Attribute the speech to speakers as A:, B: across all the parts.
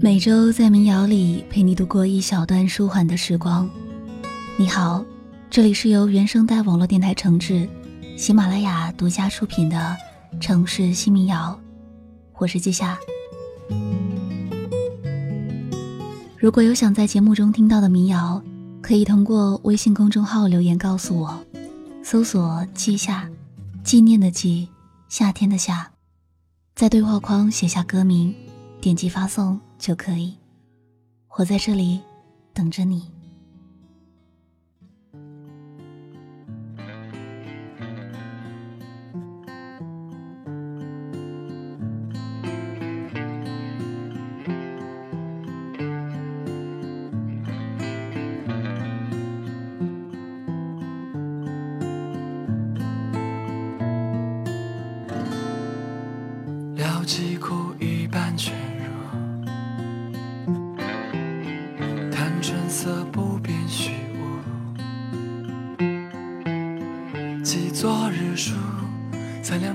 A: 每周在民谣里陪你度过一小段舒缓的时光。你好，这里是由原声带网络电台承制，喜马拉雅独家出品的《城市新民谣》，我是季夏。如果有想在节目中听到的民谣，可以通过微信公众号留言告诉我，搜索“季夏”，纪念的季，夏天的夏，在对话框写下歌名，点击发送就可以。我在这里等着你。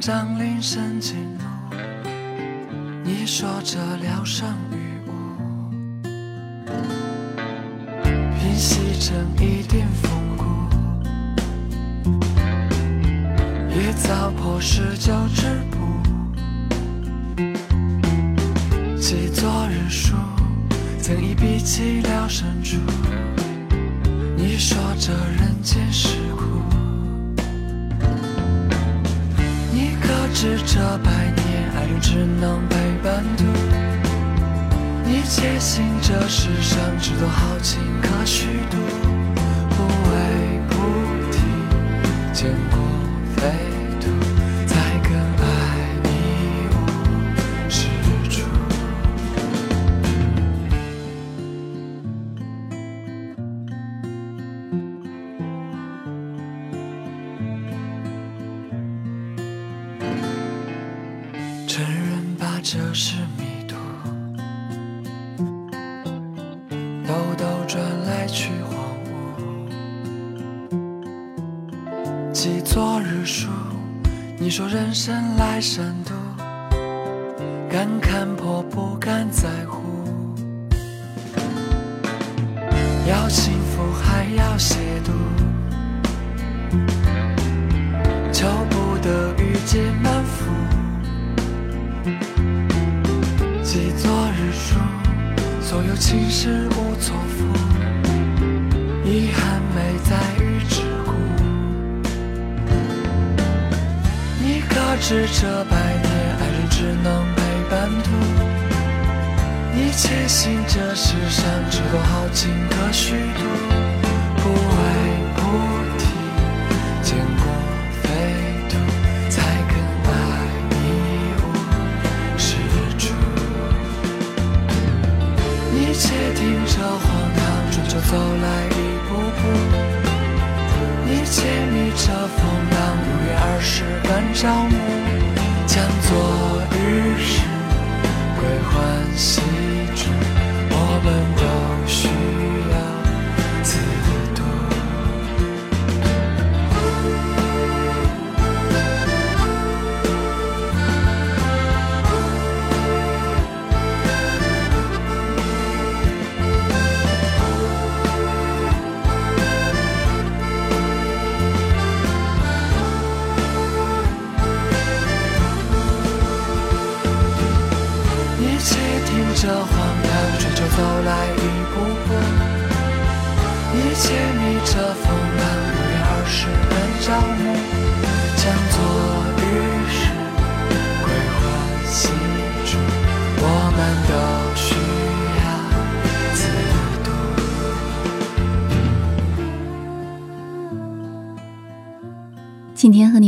B: 张铃声惊怒，你说这聊胜于无，平息成一点风骨，夜早破十九之步，记昨日书，曾一笔记了深处，世上只多好情所有情事无错付，遗憾没在于桎梏。你可知这百年爱人只能陪伴途？你坚信这世上只多好情可虚度，不为走来一步步，你且逆着风浪，如约二十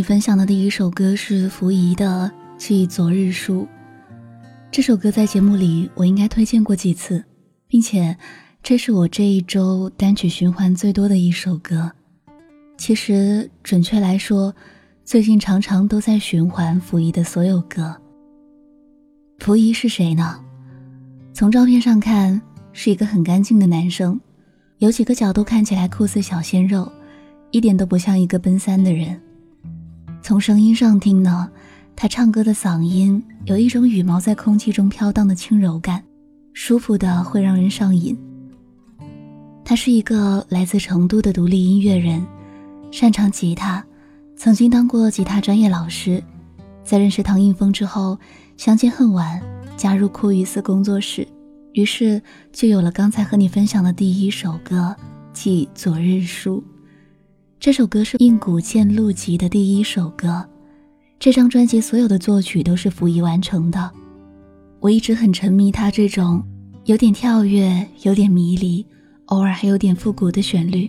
B: 分
A: 享的第一首歌是溥仪的《记昨日书》。这首歌在节目里我应该推荐过几次，并且这是我这一周单曲循环最多的一首歌。其实准确来说，最近常常都在循环溥仪的所有歌。溥仪是谁呢？从照片上看是一个很干净的男生，有几个角度看起来酷似小鲜肉，一点都不像一个奔三的人。从声音上听呢。他唱歌的嗓音有一种羽毛在空气中飘荡的轻柔感，
B: 舒服的会让人上瘾。他是一个来自成都的独立音乐人，擅长吉他，曾经当过吉他专业老师。在认识唐映枫之后，相见恨晚，加入酷雨寺工作室，于是就有了刚才和你分享的第一首歌，即《昨日书》。这首歌是《硬骨剑录集》的第一首歌，这张专辑所有的作曲都是溥仪完成的。我一直很沉迷他这种有点跳跃、有点迷离。偶尔还有点复古的旋律，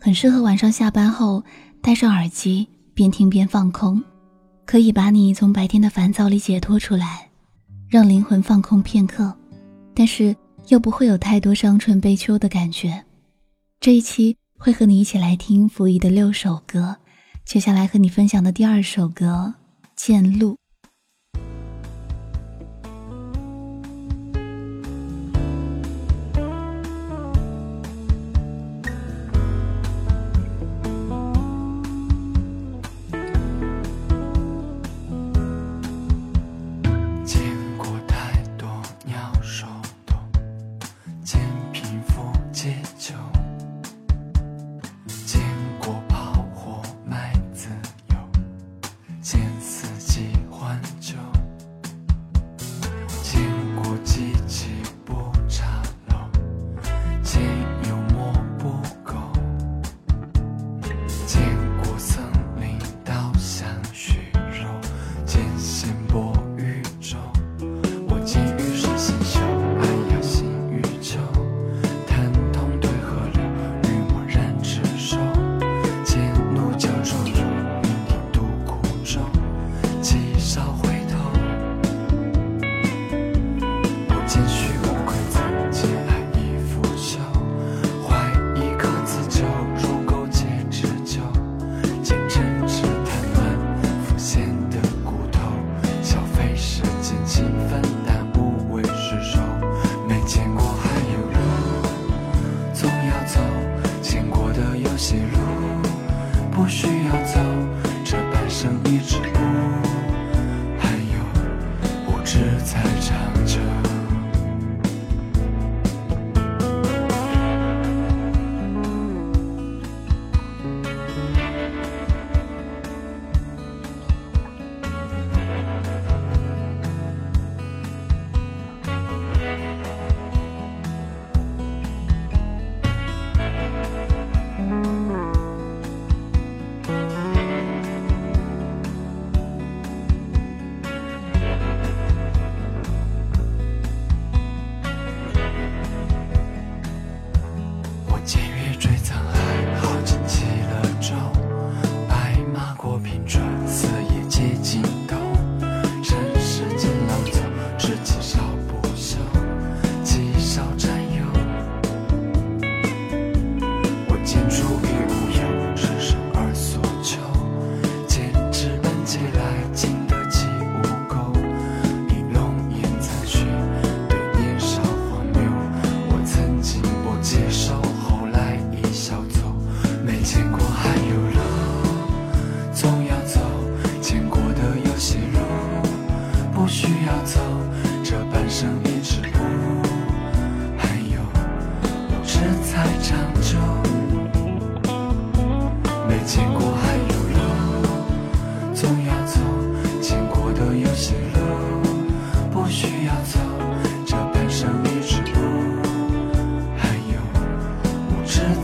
B: 很适合晚上下班后戴上耳机边听边放空，可以把你从白天的烦躁里解脱出来，让灵魂放空片刻，但是又不会有太多伤春悲秋的感觉。这一期会和你一起来听傅仪的六首歌，接下来和你分享的第二首歌《见路》。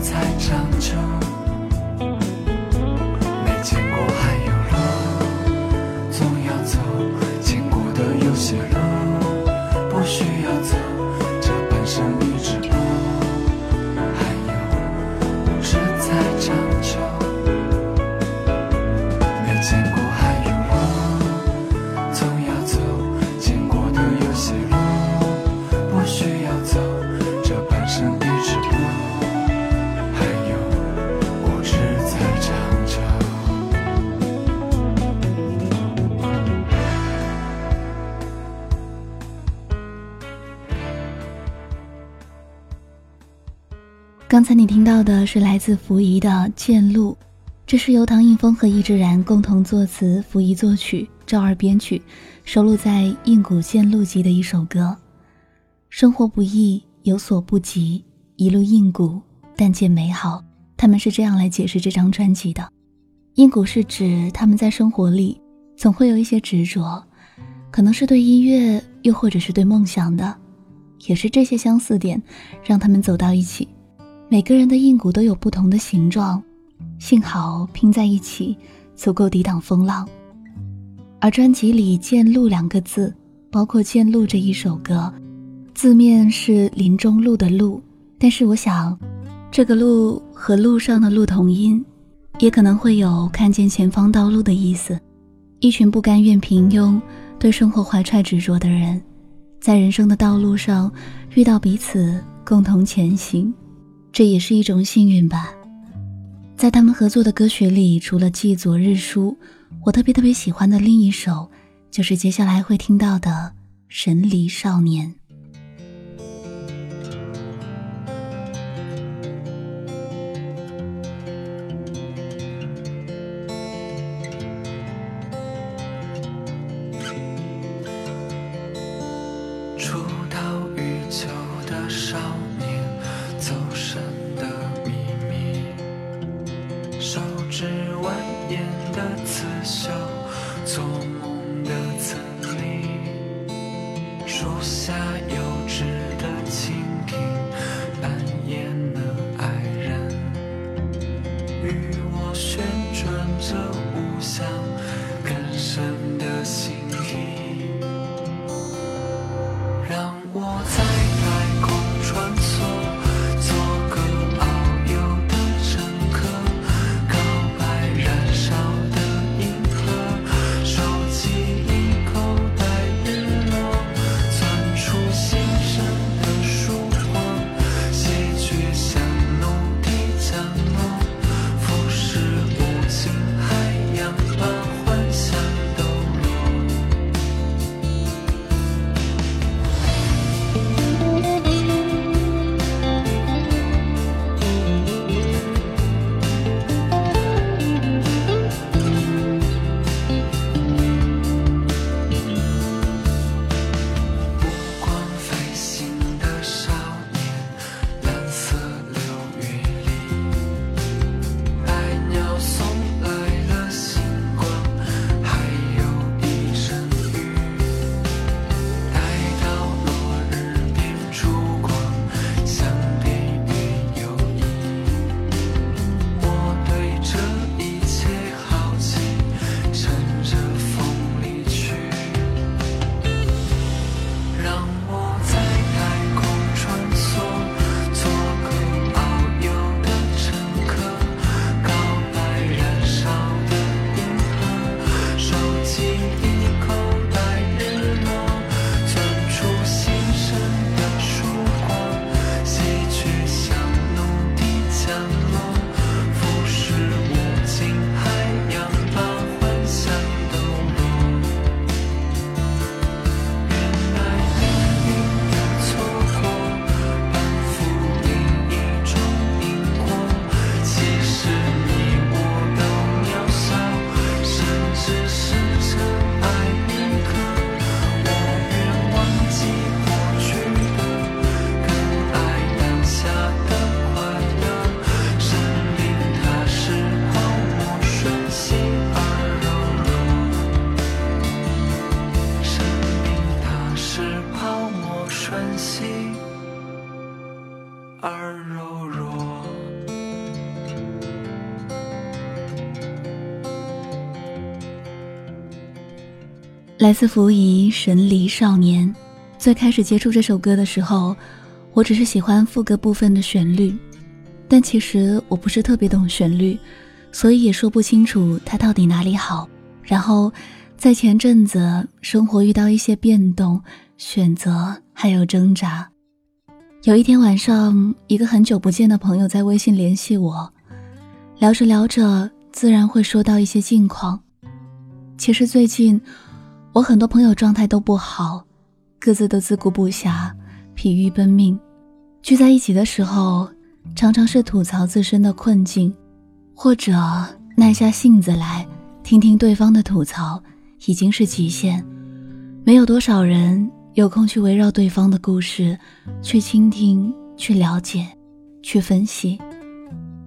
B: 才长成。才你听到的是来自溥仪的《剑路》，这是由唐映枫和易志然共同作词，溥仪作曲，赵二编曲，收录在《硬骨剑录集》的一首歌。生活不易，有所不及，一路硬骨，但见美好。他们是这样来解释这张专辑的：硬骨是指他们在生活里总会有一些执着，可能是对音乐，又或者是对梦想的，也是这些相似点让他们走到一起。每个人的硬骨都有不同的形状，幸好拼在一起足够抵挡风浪。而专辑里“见路”两个字，包括“见路”这一首歌，字面是林中路的路，但是我想，这个路和路上的路同音，也可能会有看见前方道路的意思。一群不甘愿平庸、对生活怀揣执着的人，在人生的道路上遇到彼此，共同前行，这也是一种幸运吧。在他们合作的歌曲里，除了《记昨日书》。我特别特别喜欢的另一首，就是接下来会听到的《神离少年》。来自福仪《神离少年》，最开始接触这首歌的时候，我只是喜欢副歌部分的旋律，但其实我不是特别懂旋律，所以也说不清楚它到底哪里好。然后，在前阵子，生活遇到一些变动、选择还有挣扎。有一天晚上，一个很久不见的朋友在微信联系我，聊着聊着，自然会说到一些近况。其实最近。我很多朋友状态都不好，各自都自顾不暇，疲于奔命。聚在一起的时候，常常是吐槽自身的困境，或者耐下性子来听听对方的吐槽，已经是极限。没有多少人
A: 有空去围绕对方的故事，去倾听，去了解，去分析。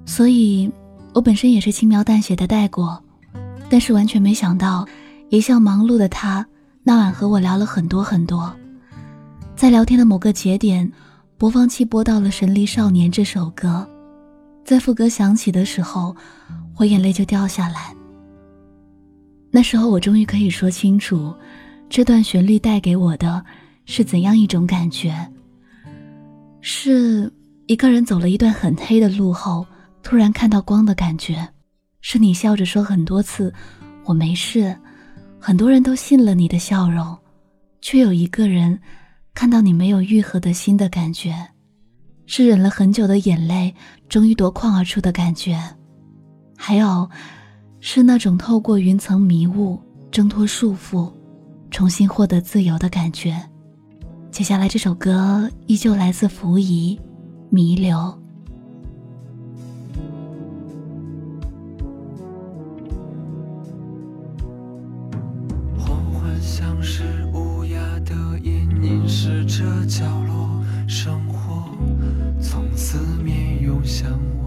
A: 所以，我本身也是轻描淡写的带过，但是完全没想到，一向忙碌的他那晚和我聊了很多很多。在聊天的某个节点，播放器播到了《神力少年》这首歌，在副歌响起的时候，我眼泪就掉下来。那时候，我终于可以说清楚，这段旋律带给我的是怎样一种感觉。是一个人走了一段很黑的路后，突然看到光的感觉；是你笑着说很多次“我没事”，很多人都信了你的笑容，却有一个人看到你没有愈合的心的感觉；是忍了很久的眼泪终于夺眶而出的感觉，还有。是那种透过云层迷雾挣脱束缚，重新获得自由的感觉。接下来这首歌依旧来自浮仪，《弥留》。
B: 是乌鸦的眼，凝视着角落，生活从四面涌向我。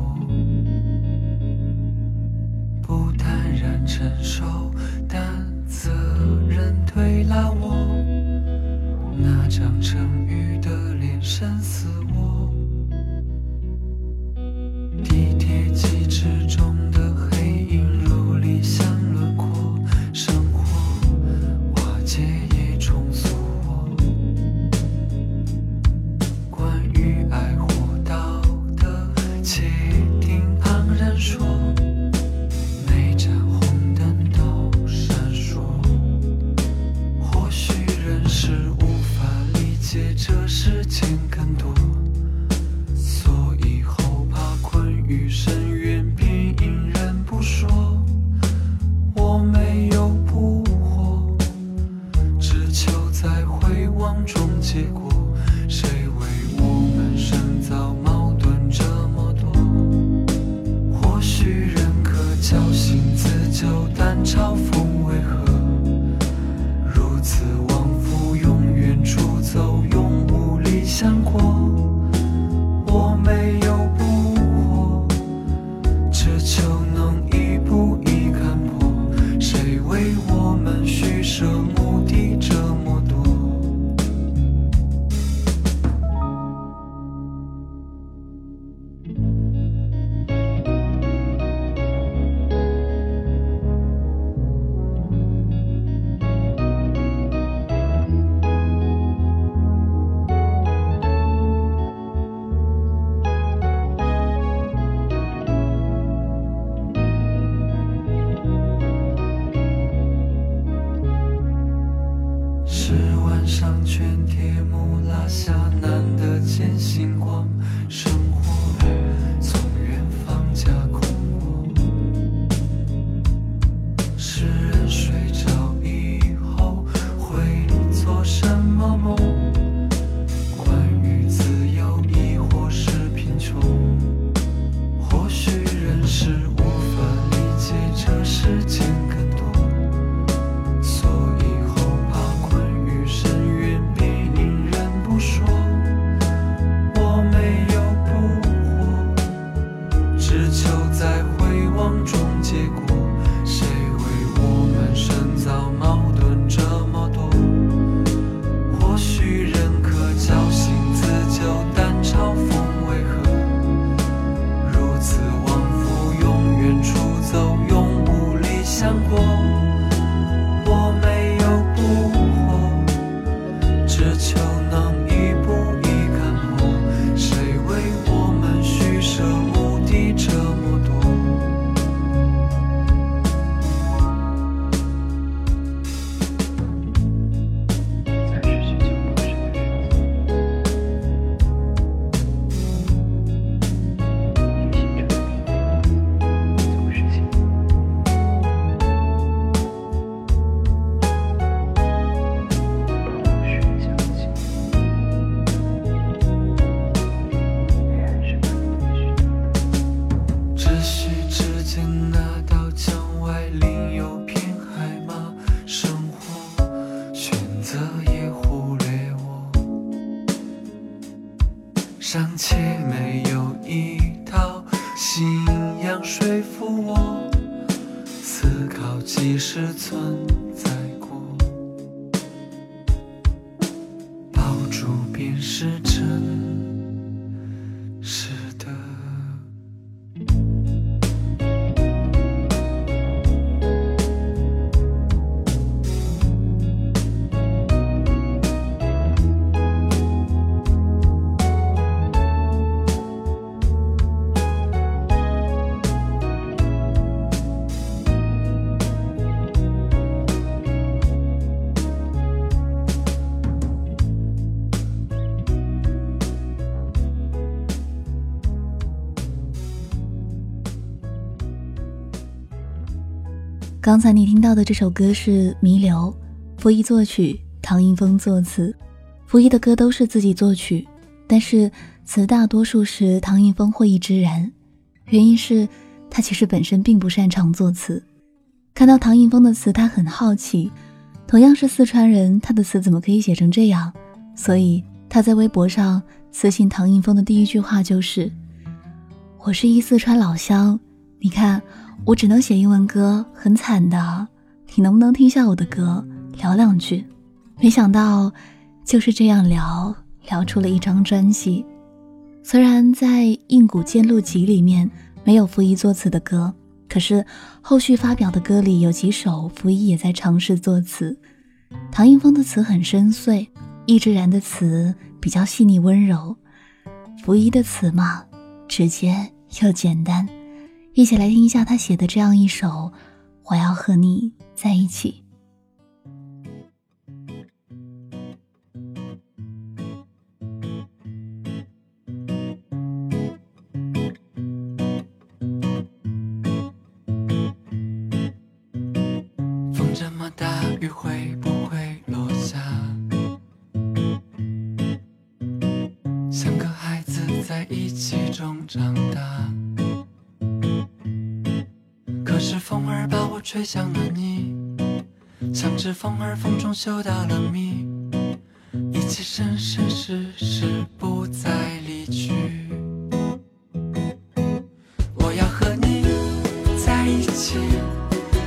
B: 上圈铁幕拉下，难得见星光生活。彻夜忽略我。尚且没有一套信仰说服我。思考几十存
A: 刚才你听到的这首歌是《弥留》，傅一作曲，唐英峰作词。傅一的歌都是自己作曲，但是词大多数是唐英峰会意之然。原因是他其实本身并不擅长作词。看到唐英峰的词，他很好奇，同样是四川人，他的词怎么可以写成这样？所以他在微博上私信唐英峰的第一句话就是：“我是一四川老乡，你看。”我只能写英文歌，很惨的。你能不能听下我的歌，聊两句？没想到就是这样聊聊出了一张专辑。虽然在《硬骨见录集》里面没有福一作词的歌，可是后续发表的歌里有几首福一也在尝试作词。唐英峰的词很深邃，易之然的词比较细腻温柔，福一的词嘛，直接又简单。一起来听一下他写的这样一首《我要和你在一起》。
B: 风这么大，雨会不会落下？像个孩子在一起中长吹向了你，像只风儿风中嗅到了蜜，一起生生世世不再离去。我要和你在一起，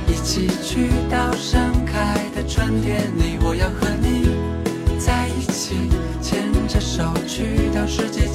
B: 一起去到盛开的春天里。我要和你在一起，牵着手去到世界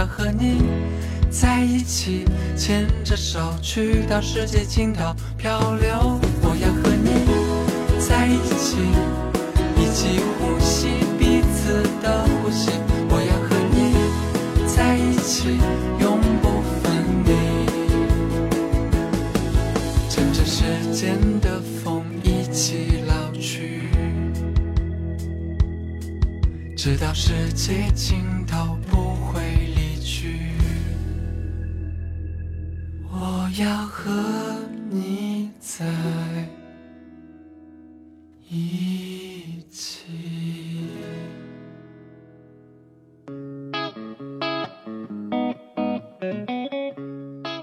B: 要和你在一起，牵着手去到世界尽头漂流。我要和你。在一起，一起呼吸彼此的呼吸。我要和你在一起，永不分离。乘着时间的风一起老去，直到世界尽头要和你在一起。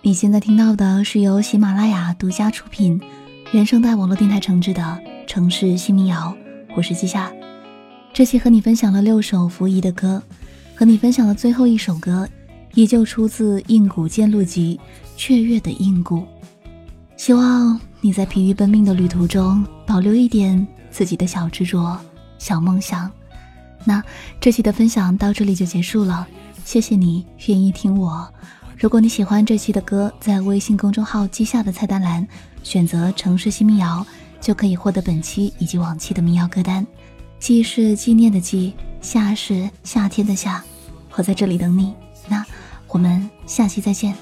A: 你现在听到的是由喜马拉雅独家出品、原声带网络电台承制的《城市新民谣》，我是季夏。这期和你分享了六首服仪的歌，和你分享的最后一首歌，依旧出自《硬骨见录集》《雀跃的硬骨》。希望你在疲于奔命的旅途中，保留一点自己的小执着、小梦想。那这期的分享到这里就结束了，谢谢你愿意听我。如果你喜欢这期的歌，在微信公众号记下的菜单栏选择“城市新民谣”，就可以获得本期以及往期的民谣歌单。记是纪念的记，夏是夏天的夏，我在这里等你。那我们下期再见。